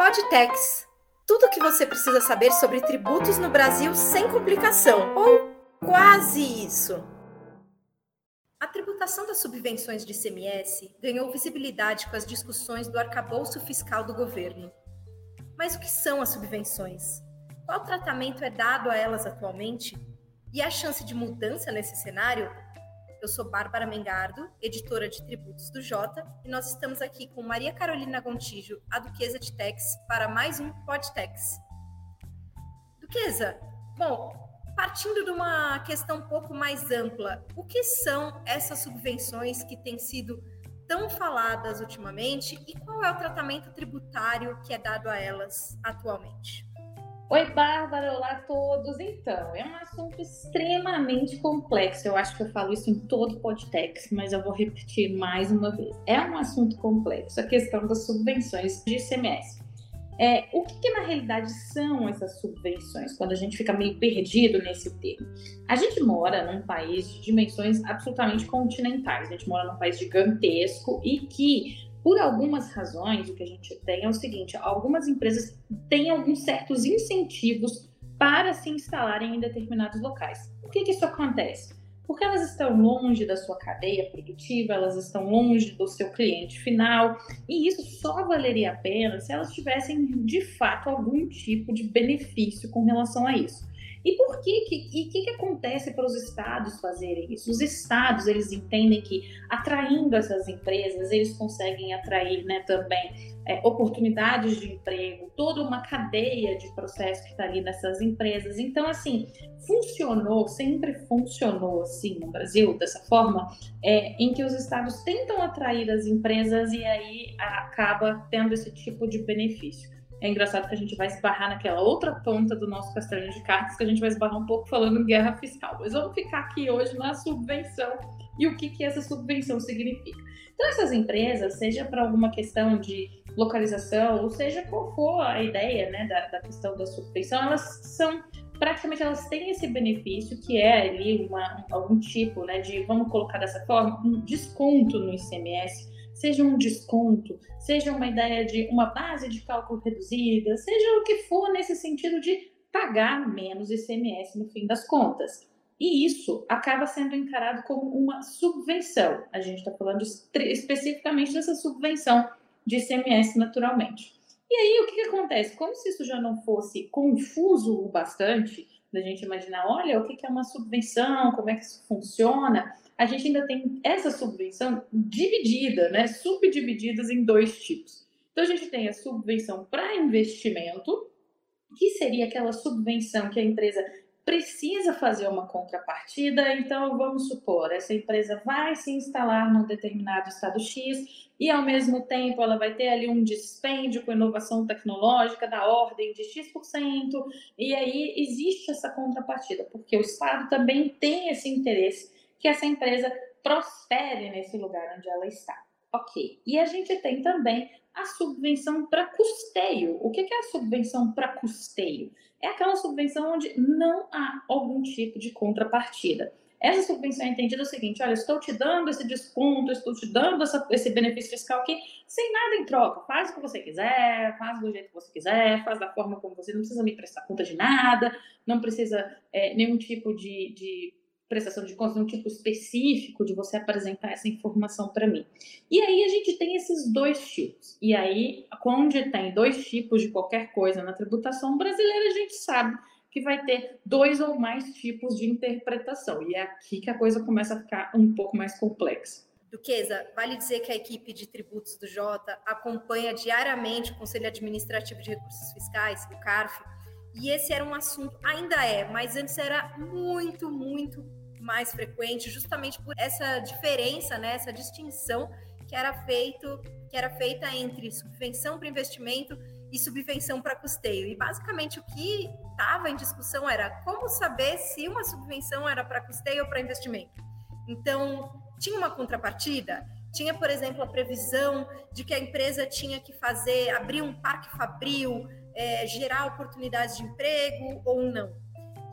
Podtex. Tudo o que você precisa saber sobre tributos no Brasil sem complicação, ou quase isso. A tributação das subvenções de ICMS ganhou visibilidade com as discussões do arcabouço fiscal do governo. Mas o que são as subvenções? Qual tratamento é dado a elas atualmente? E a chance de mudança nesse cenário eu sou Bárbara Mengardo, editora de tributos do Jota, e nós estamos aqui com Maria Carolina Gontijo, a Duquesa de Tex, para mais um Podtex. Duquesa, bom, partindo de uma questão um pouco mais ampla, o que são essas subvenções que têm sido tão faladas ultimamente e qual é o tratamento tributário que é dado a elas atualmente? Oi, Bárbara, olá a todos. Então, é um assunto extremamente complexo. Eu acho que eu falo isso em todo podcast, mas eu vou repetir mais uma vez. É um assunto complexo a questão das subvenções de ICMS. É, o que, que, na realidade são essas subvenções, quando a gente fica meio perdido nesse termo? A gente mora num país de dimensões absolutamente continentais, a gente mora num país gigantesco e que por algumas razões, o que a gente tem é o seguinte: algumas empresas têm alguns certos incentivos para se instalarem em determinados locais. Por que, que isso acontece? Porque elas estão longe da sua cadeia produtiva, elas estão longe do seu cliente final, e isso só valeria a pena se elas tivessem de fato algum tipo de benefício com relação a isso. E por que que, e que, que acontece para os estados fazerem isso? Os estados, eles entendem que atraindo essas empresas, eles conseguem atrair né, também é, oportunidades de emprego, toda uma cadeia de processo que está ali nessas empresas. Então, assim, funcionou, sempre funcionou assim no Brasil, dessa forma, é, em que os estados tentam atrair as empresas e aí acaba tendo esse tipo de benefício. É engraçado que a gente vai esbarrar naquela outra ponta do nosso castelo de cartas, que a gente vai esbarrar um pouco falando em guerra fiscal. Mas vamos ficar aqui hoje na subvenção e o que, que essa subvenção significa. Então, essas empresas, seja para alguma questão de localização, ou seja qual for a ideia né, da, da questão da subvenção, elas são praticamente elas têm esse benefício que é ali uma, algum tipo né, de, vamos colocar dessa forma, um desconto no ICMS seja um desconto, seja uma ideia de uma base de cálculo reduzida, seja o que for nesse sentido de pagar menos ICMS no fim das contas. E isso acaba sendo encarado como uma subvenção. A gente está falando especificamente dessa subvenção de ICMS naturalmente. E aí, o que, que acontece? Como se isso já não fosse confuso o bastante, da gente imaginar, olha, o que, é uma subvenção, como é que isso funciona, a gente ainda tem essa subvenção dividida, né, subdivididas em dois tipos. Então a gente tem a subvenção para investimento, que seria aquela subvenção que a empresa precisa fazer uma contrapartida. Então, vamos supor, essa empresa vai se instalar num determinado estado X e, ao mesmo tempo, ela vai ter ali um dispêndio com inovação tecnológica da ordem de X%, e aí existe essa contrapartida, porque o Estado também tem esse interesse que essa empresa prospere nesse lugar onde ela está. Ok. E a gente tem também a subvenção para custeio. O que é a subvenção para custeio? É aquela subvenção onde não há algum tipo de contrapartida. Essa subvenção é entendida o seguinte: olha, estou te dando esse desconto, estou te dando essa, esse benefício fiscal aqui, sem nada em troca. Faz o que você quiser, faz do jeito que você quiser, faz da forma como você. Não precisa me prestar conta de nada, não precisa é, nenhum tipo de, de prestação de contas, um tipo específico de você apresentar essa informação para mim. E aí a gente tem esses dois tipos. E aí, quando tem dois tipos de qualquer coisa na tributação brasileira, a gente sabe que vai ter dois ou mais tipos de interpretação. E é aqui que a coisa começa a ficar um pouco mais complexa. Duquesa, vale dizer que a equipe de tributos do Jota acompanha diariamente o Conselho Administrativo de Recursos Fiscais, o CARF, e esse era um assunto, ainda é, mas antes era muito, muito mais frequente, justamente por essa diferença, né, essa distinção que era feito, que era feita entre subvenção para investimento e subvenção para custeio. E basicamente o que estava em discussão era como saber se uma subvenção era para custeio ou para investimento. Então, tinha uma contrapartida, tinha, por exemplo, a previsão de que a empresa tinha que fazer, abrir um parque fabril, é, gerar oportunidades de emprego ou não.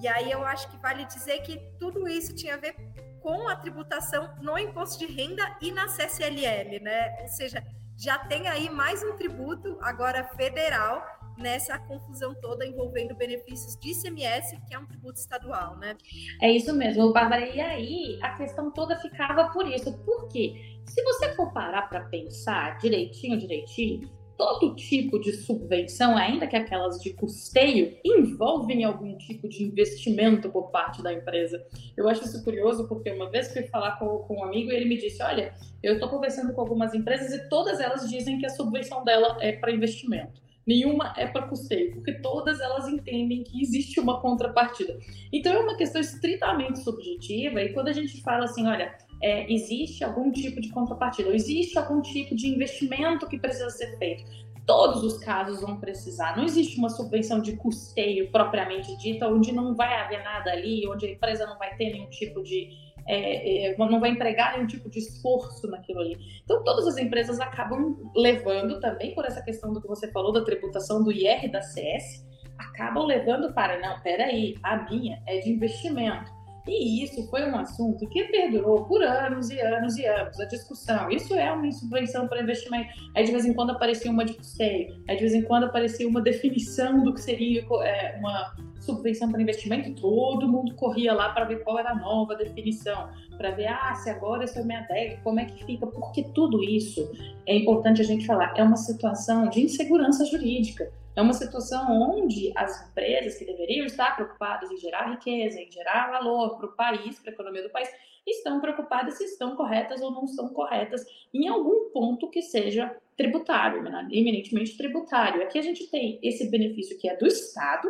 E aí eu acho que vale dizer que tudo isso tinha a ver com a tributação no imposto de renda e na CSLL, né? Ou seja, já tem aí mais um tributo, agora federal, nessa confusão toda envolvendo benefícios de ICMS, que é um tributo estadual, né? É isso mesmo, Bárbara. E aí a questão toda ficava por isso. Por quê? Se você for parar para pensar direitinho, direitinho, todo tipo de subvenção, ainda que aquelas de custeio, envolvem algum tipo de investimento por parte da empresa. Eu acho isso curioso porque uma vez fui falar com, com um amigo e ele me disse: Olha, eu estou conversando com algumas empresas e todas elas dizem que a subvenção dela é para investimento nenhuma é para custeio, porque todas elas entendem que existe uma contrapartida. Então é uma questão estritamente subjetiva, e quando a gente fala assim, olha, é, existe algum tipo de contrapartida, ou existe algum tipo de investimento que precisa ser feito. Todos os casos vão precisar. Não existe uma subvenção de custeio propriamente dita, onde não vai haver nada ali, onde a empresa não vai ter nenhum tipo de é, é, não vai empregar nenhum tipo de esforço naquilo ali. Então, todas as empresas acabam levando também por essa questão do que você falou da tributação do IR da CS, acabam levando para, não, peraí, a minha é de investimento. E isso foi um assunto que perdurou por anos e anos e anos, a discussão. Isso é uma subvenção para investimento. Aí de vez em quando aparecia uma de custeio, aí de vez em quando aparecia uma definição do que seria é, uma subvenção para investimento. Todo mundo corria lá para ver qual era a nova definição, para ver, ah, se agora isso eu me adequo, como é que fica. Porque tudo isso é importante a gente falar, é uma situação de insegurança jurídica é uma situação onde as empresas que deveriam estar preocupadas em gerar riqueza, em gerar valor para o país, para a economia do país, estão preocupadas se estão corretas ou não estão corretas em algum ponto que seja tributário, né? eminentemente tributário. Aqui a gente tem esse benefício que é do Estado,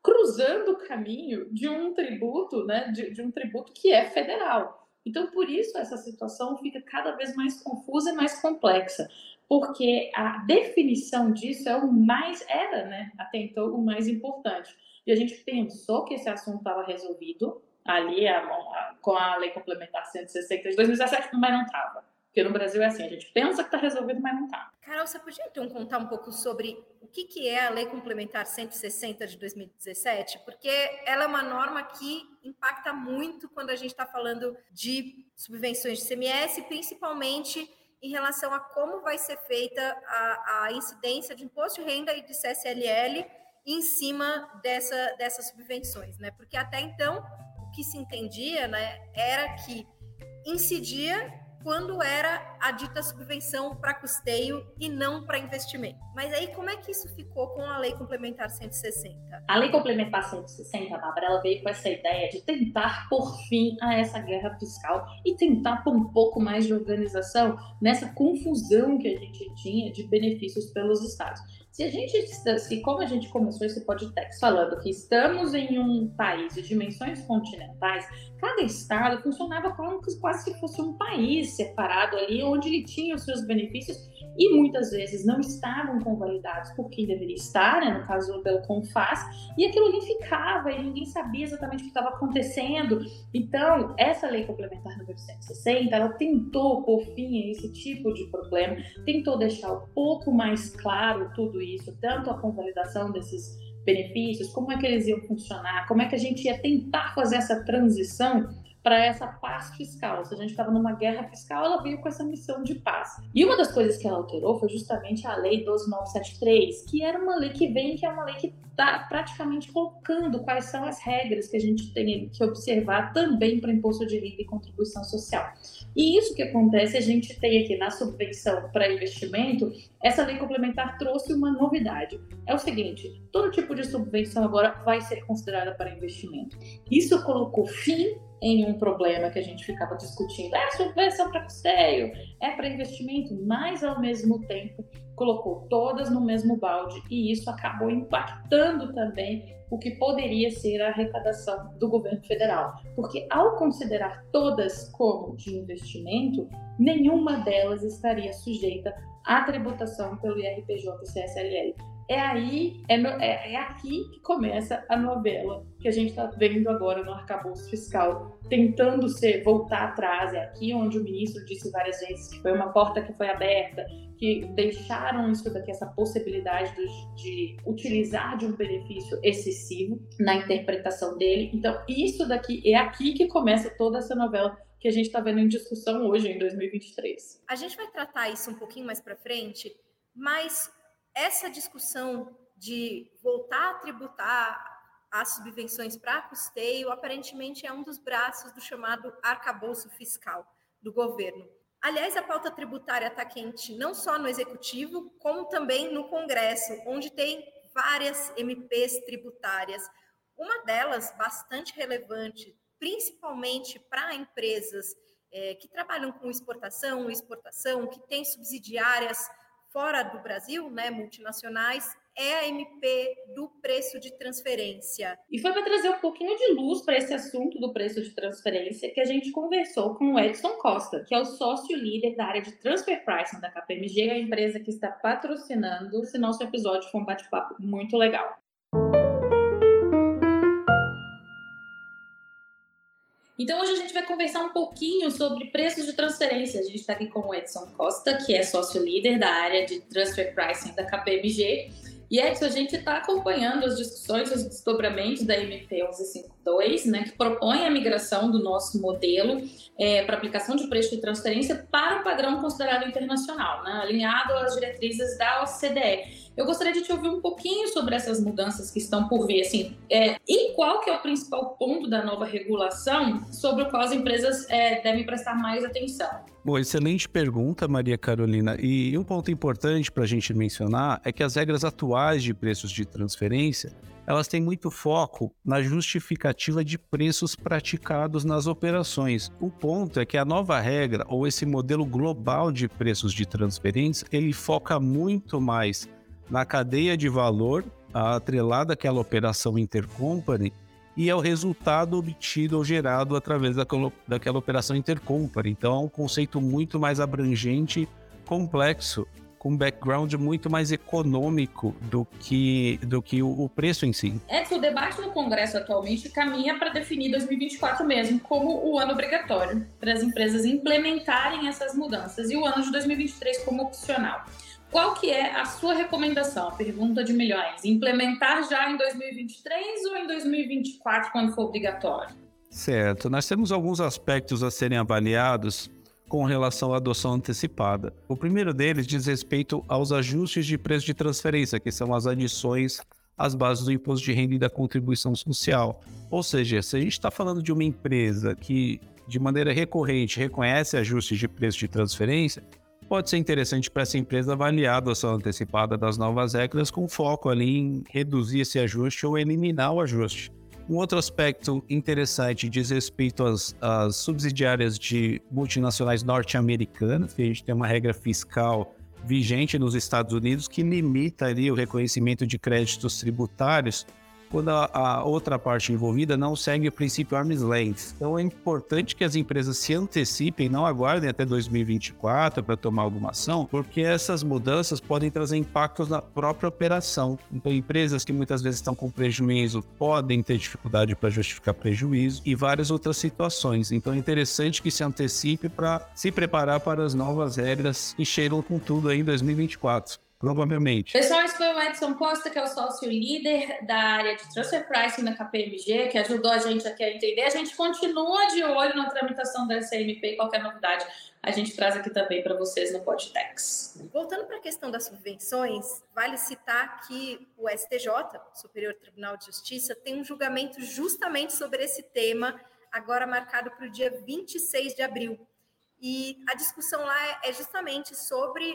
cruzando o caminho de um tributo, né, de, de um tributo que é federal. Então, por isso, essa situação fica cada vez mais confusa e mais complexa porque a definição disso é o mais, era, né, até então, o mais importante. E a gente pensou que esse assunto estava resolvido ali a, a, com a Lei Complementar 160 de 2017, mas não estava. Porque no Brasil é assim, a gente pensa que está resolvido, mas não está. Carol, você podia então contar um pouco sobre o que, que é a Lei Complementar 160 de 2017? Porque ela é uma norma que impacta muito quando a gente está falando de subvenções de CMS, principalmente em relação a como vai ser feita a, a incidência de imposto de renda e de CSLL em cima dessa, dessas subvenções, né? Porque até então o que se entendia, né, era que incidia quando era a dita subvenção para custeio e não para investimento. Mas aí como é que isso ficou com a Lei Complementar 160? A Lei Complementar 160, Bárbara, ela veio com essa ideia de tentar por fim a essa guerra fiscal e tentar pôr um pouco mais de organização nessa confusão que a gente tinha de benefícios pelos estados. Se a gente, se como a gente começou esse podcast falando que estamos em um país de dimensões continentais, cada estado funcionava como quase se fosse um país separado ali, onde ele tinha os seus benefícios e muitas vezes não estavam convalidados por quem deveria estar, né, no caso pelo CONFAS, e aquilo ali ficava e ninguém sabia exatamente o que estava acontecendo. Então, essa lei complementar número 160, ela tentou por fim a esse tipo de problema, tentou deixar um pouco mais claro tudo isso, tanto a convalidação desses benefícios, como é que eles iam funcionar, como é que a gente ia tentar fazer essa transição para essa paz fiscal. Se a gente estava numa guerra fiscal, ela veio com essa missão de paz. E uma das coisas que ela alterou foi justamente a Lei 12973, que era uma lei que vem, que é uma lei que está praticamente colocando quais são as regras que a gente tem que observar também para imposto de renda e contribuição social. E isso que acontece, a gente tem aqui na subvenção para investimento, essa lei complementar trouxe uma novidade. É o seguinte: todo tipo de subvenção agora vai ser considerada para investimento. Isso colocou fim em um problema que a gente ficava discutindo. É subvenção para custeio, é para investimento, mas ao mesmo tempo colocou todas no mesmo balde e isso acabou impactando também o que poderia ser a arrecadação do governo federal. Porque ao considerar todas como de investimento, nenhuma delas estaria sujeita à tributação pelo IRPJ e CSLL é aí, é, no, é, é, aqui que começa a novela que a gente está vendo agora no arcabouço fiscal, tentando ser, voltar atrás. É aqui onde o ministro disse várias vezes que foi uma porta que foi aberta, que deixaram isso daqui, essa possibilidade de, de utilizar de um benefício excessivo na interpretação dele. Então, isso daqui é aqui que começa toda essa novela que a gente está vendo em discussão hoje, em 2023. A gente vai tratar isso um pouquinho mais para frente, mas essa discussão de voltar a tributar as subvenções para custeio, aparentemente é um dos braços do chamado arcabouço fiscal do governo. Aliás, a pauta tributária está quente não só no executivo, como também no Congresso, onde tem várias MPs tributárias. Uma delas, bastante relevante, principalmente para empresas é, que trabalham com exportação, exportação, que têm subsidiárias fora do Brasil, né, multinacionais, é a MP do preço de transferência. E foi para trazer um pouquinho de luz para esse assunto do preço de transferência que a gente conversou com o Edson Costa, que é o sócio líder da área de transfer pricing da KPMG, a empresa que está patrocinando esse nosso episódio. Foi um bate-papo muito legal. Então hoje a gente vai conversar um pouquinho sobre preços de transferência. A gente está aqui com o Edson Costa, que é sócio líder da área de transfer pricing da KPMG. E Edson, a gente está acompanhando as discussões, os desdobramentos da MP 1152, né, que propõe a migração do nosso modelo é, para aplicação de preço de transferência para o padrão considerado internacional, né, alinhado às diretrizes da OCDE. Eu gostaria de te ouvir um pouquinho sobre essas mudanças que estão por vir, assim, é, e qual que é o principal ponto da nova regulação sobre o qual as empresas é, devem prestar mais atenção? Bom, excelente pergunta, Maria Carolina. E um ponto importante para a gente mencionar é que as regras atuais de preços de transferência elas têm muito foco na justificativa de preços praticados nas operações. O ponto é que a nova regra ou esse modelo global de preços de transferência ele foca muito mais na cadeia de valor atrelada àquela operação intercompany e é o resultado obtido ou gerado através daquela, daquela operação intercompany. Então é um conceito muito mais abrangente, complexo, com um background muito mais econômico do que, do que o, o preço em si. É que o debate no Congresso atualmente caminha para definir 2024 mesmo como o ano obrigatório para as empresas implementarem essas mudanças e o ano de 2023 como opcional. Qual que é a sua recomendação? A pergunta de milhões. Implementar já em 2023 ou em 2024, quando for obrigatório? Certo. Nós temos alguns aspectos a serem avaliados com relação à adoção antecipada. O primeiro deles diz respeito aos ajustes de preço de transferência, que são as adições às bases do imposto de renda e da contribuição social. Ou seja, se a gente está falando de uma empresa que de maneira recorrente reconhece ajustes de preço de transferência, pode ser interessante para essa empresa avaliar a adoção antecipada das novas regras com foco ali em reduzir esse ajuste ou eliminar o ajuste. Um outro aspecto interessante diz respeito às, às subsidiárias de multinacionais norte-americanas, que a gente tem uma regra fiscal vigente nos Estados Unidos que limita ali o reconhecimento de créditos tributários quando a, a, outra parte envolvida não segue o princípio arm's length. Então é importante que as empresas se antecipem, não aguardem até 2024 para tomar alguma ação, porque essas mudanças podem trazer impactos na própria operação. Então empresas que muitas vezes estão com prejuízo podem ter dificuldade para justificar prejuízo e várias outras situações. Então é interessante que se antecipe para se preparar para as novas regras que cheiram com tudo aí em 2024 provavelmente. Pessoal, esse foi o Edson Costa, que é o sócio líder da área de transfer pricing na KPMG, que ajudou a gente aqui a entender. A gente continua de olho na tramitação da SMP e qualquer novidade a gente traz aqui também para vocês no Podtex. Voltando para a questão das subvenções, vale citar que o STJ, Superior Tribunal de Justiça, tem um julgamento justamente sobre esse tema, agora marcado para o dia 26 de abril. E a discussão lá é justamente sobre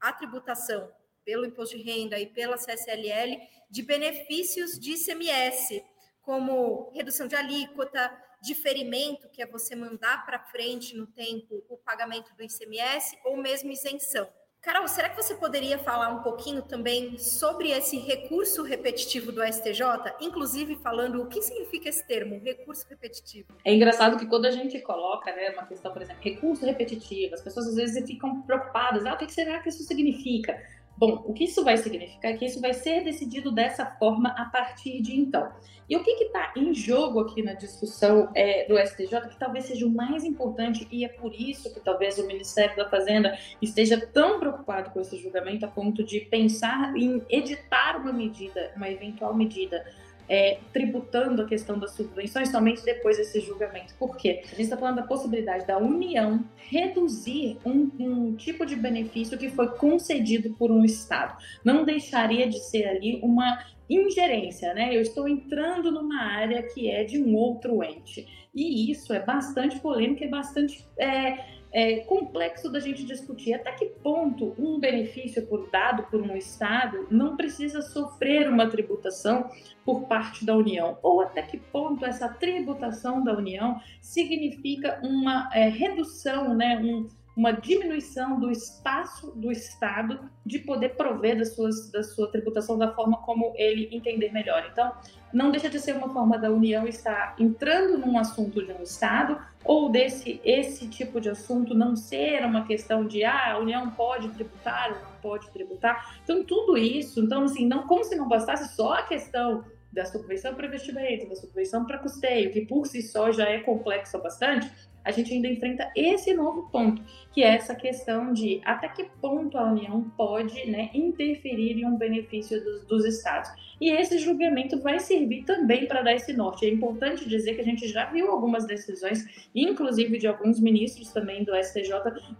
a tributação pelo imposto de renda e pela CSLL de benefícios de ICMS, como redução de alíquota, diferimento, que é você mandar para frente no tempo o pagamento do ICMS, ou mesmo isenção. Carol, será que você poderia falar um pouquinho também sobre esse recurso repetitivo do STJ, inclusive falando o que significa esse termo, recurso repetitivo? É engraçado que quando a gente coloca, né, uma questão, por exemplo, recurso repetitivo, as pessoas às vezes ficam preocupadas, ah, o que será que isso significa? Bom, o que isso vai significar que isso vai ser decidido dessa forma a partir de então. E o que está em jogo aqui na discussão é, do STJ, que talvez seja o mais importante, e é por isso que talvez o Ministério da Fazenda esteja tão preocupado com esse julgamento a ponto de pensar em editar uma medida, uma eventual medida é, tributando a questão das subvenções somente depois desse julgamento. Por quê? A gente está falando da possibilidade da União reduzir um, um tipo de benefício que foi concedido por um Estado. Não deixaria de ser ali uma ingerência, né? Eu estou entrando numa área que é de um outro ente. E isso é bastante polêmico, é bastante é, é, complexo da gente discutir até que ponto um benefício por dado por um Estado não precisa sofrer uma tributação por parte da União, ou até que ponto essa tributação da União significa uma é, redução, né, um, uma diminuição do espaço do Estado de poder prover das suas, da sua tributação da forma como ele entender melhor. Então, não deixa de ser uma forma da União estar entrando num assunto de um Estado ou desse esse tipo de assunto não ser uma questão de ah, a União pode tributar ou não pode tributar. Então, tudo isso, então assim, não como se não bastasse só a questão da subvenção para investimento, da subvenção para custeio, que por si só já é complexa bastante, a gente ainda enfrenta esse novo ponto, que é essa questão de até que ponto a União pode né, interferir em um benefício dos, dos estados. E esse julgamento vai servir também para dar esse norte. É importante dizer que a gente já viu algumas decisões, inclusive de alguns ministros também do STJ,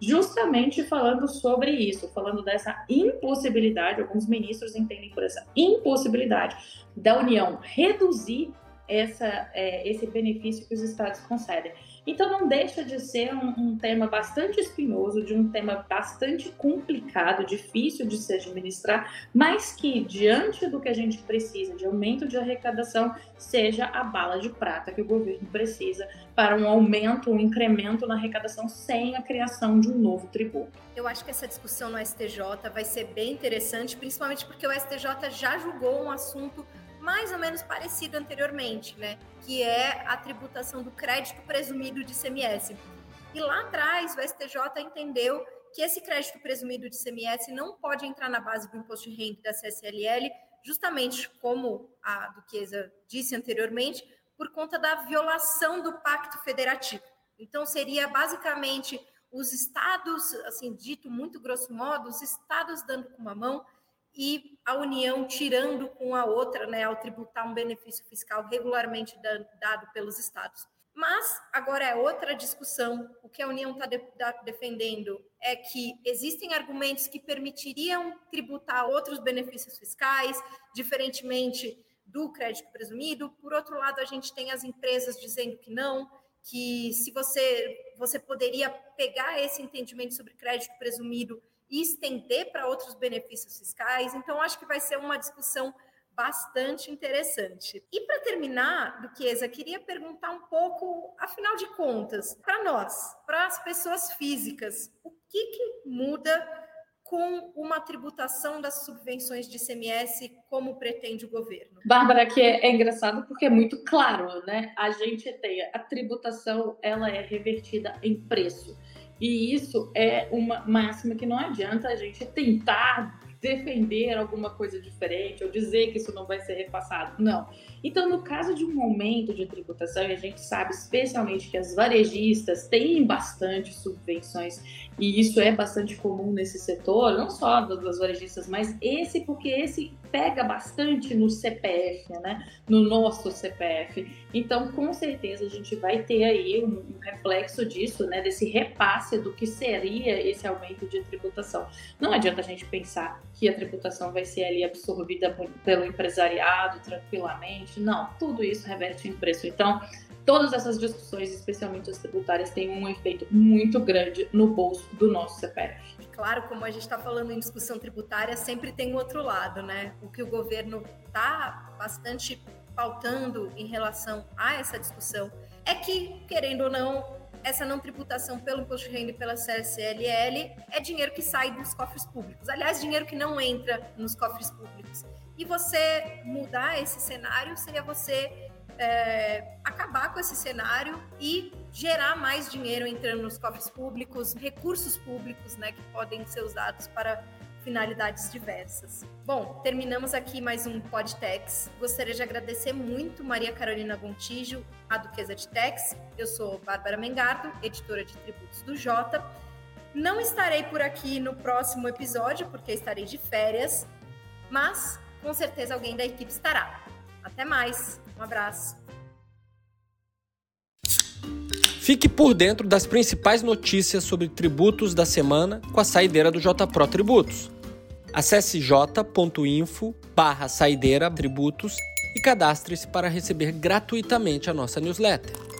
justamente falando sobre isso, falando dessa impossibilidade, alguns ministros entendem por essa impossibilidade da União reduzir essa, é, esse benefício que os estados concedem. Então não deixa de ser um, um, tema bastante espinhoso, de um tema bastante complicado, difícil de se administrar, mas que diante do que a gente precisa de aumento de arrecadação, seja a bala de prata que o governo precisa para um aumento, um incremento na arrecadação sem a criação de um novo tributo. Eu acho que essa discussão no STJ vai ser bem interessante, principalmente porque o STJ já julgou um assunto mais ou menos parecido anteriormente, né? Que é a tributação do crédito presumido de CMS. E lá atrás, o STJ entendeu que esse crédito presumido de CMS não pode entrar na base do imposto de renda da CSLL, justamente como a Duquesa disse anteriormente, por conta da violação do Pacto Federativo. Então, seria basicamente os estados, assim, dito muito grosso modo, os estados dando com uma mão e a União tirando com a outra, né, ao tributar um benefício fiscal regularmente dado pelos estados. Mas agora é outra discussão. O que a União está de, defendendo é que existem argumentos que permitiriam tributar outros benefícios fiscais, diferentemente do crédito presumido. Por outro lado, a gente tem as empresas dizendo que não, que se você você poderia pegar esse entendimento sobre crédito presumido e estender para outros benefícios fiscais. Então, acho que vai ser uma discussão bastante interessante. E para terminar, Duquesa, queria perguntar um pouco, afinal de contas, para nós, para as pessoas físicas, o que, que muda com uma tributação das subvenções de ICMS, como pretende o governo? Bárbara, que é, é, engraçado porque é muito claro, né? A gente tem a tributação, ela é revertida em preço. E isso é uma máxima que não adianta a gente tentar defender alguma coisa diferente ou dizer que isso não vai ser repassado. Não. Então, no caso de um aumento de tributação, e a gente sabe especialmente que as varejistas têm bastante subvenções, e isso é bastante comum nesse setor, não só das varejistas, mas esse, porque esse pega bastante no CPF, né? No nosso CPF. Então, com certeza, a gente vai ter aí um, um reflexo disso, né? Desse repasse do que seria esse aumento de tributação. Não adianta a gente pensar que a tributação vai ser ali absorvida pelo empresariado tranquilamente. Não, tudo isso reverte em preço. Então, todas essas discussões, especialmente as tributárias, têm um efeito muito grande no bolso do nosso CPF. Claro, como a gente está falando em discussão tributária, sempre tem o outro lado, né? O que o governo está bastante pautando em relação a essa discussão é que, querendo ou não, essa não tributação pelo imposto de renda e pela CSLL é dinheiro que sai dos cofres públicos. Aliás, dinheiro que não entra nos cofres públicos. E você mudar esse cenário seria você é, acabar com esse cenário e gerar mais dinheiro entrando nos cofres públicos, recursos públicos, né, que podem ser usados para finalidades diversas. Bom, terminamos aqui mais um Podtex. Gostaria de agradecer muito Maria Carolina Gontijo, a Duquesa de Tex. Eu sou Bárbara Mengardo, editora de tributos do Jota. Não estarei por aqui no próximo episódio, porque estarei de férias, mas com certeza alguém da equipe estará. Até mais. Um abraço. Fique por dentro das principais notícias sobre tributos da semana com a saideira do JPRO Tributos. Acesse j.info barra saideira tributos e cadastre-se para receber gratuitamente a nossa newsletter.